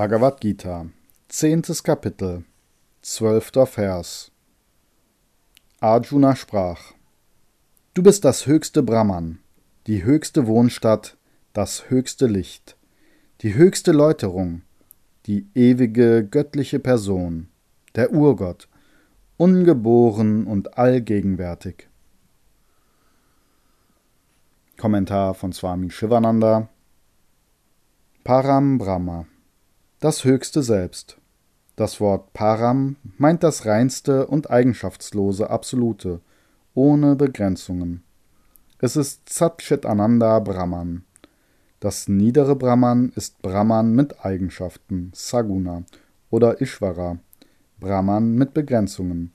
Bhagavad Gita, zehntes Kapitel, zwölfter Vers. Arjuna sprach: Du bist das höchste Brahman, die höchste Wohnstatt, das höchste Licht, die höchste Läuterung, die ewige göttliche Person, der Urgott, ungeboren und allgegenwärtig. Kommentar von Swami Shivananda Param Brahma das höchste Selbst. Das Wort Param meint das reinste und eigenschaftslose Absolute, ohne Begrenzungen. Es ist Satchit Ananda Brahman. Das niedere Brahman ist Brahman mit Eigenschaften, Saguna, oder Ishvara, Brahman mit Begrenzungen,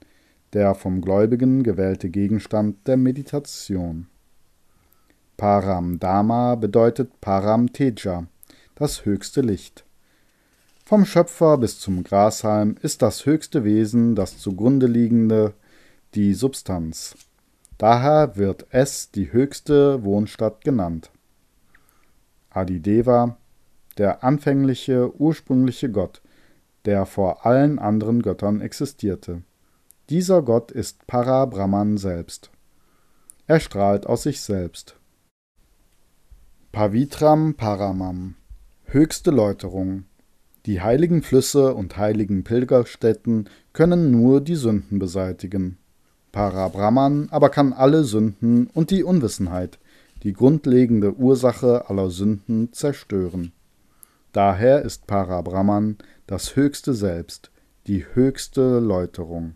der vom Gläubigen gewählte Gegenstand der Meditation. Param Dharma bedeutet Param Teja, das höchste Licht. Vom Schöpfer bis zum Grashalm ist das höchste Wesen das zugrunde liegende, die Substanz. Daher wird es die höchste Wohnstatt genannt. Adideva, der anfängliche, ursprüngliche Gott, der vor allen anderen Göttern existierte. Dieser Gott ist Para Brahman selbst. Er strahlt aus sich selbst. Pavitram Paramam, höchste Läuterung, die heiligen Flüsse und heiligen Pilgerstätten können nur die Sünden beseitigen. Parabrahman aber kann alle Sünden und die Unwissenheit, die grundlegende Ursache aller Sünden, zerstören. Daher ist Parabrahman das höchste Selbst, die höchste Läuterung.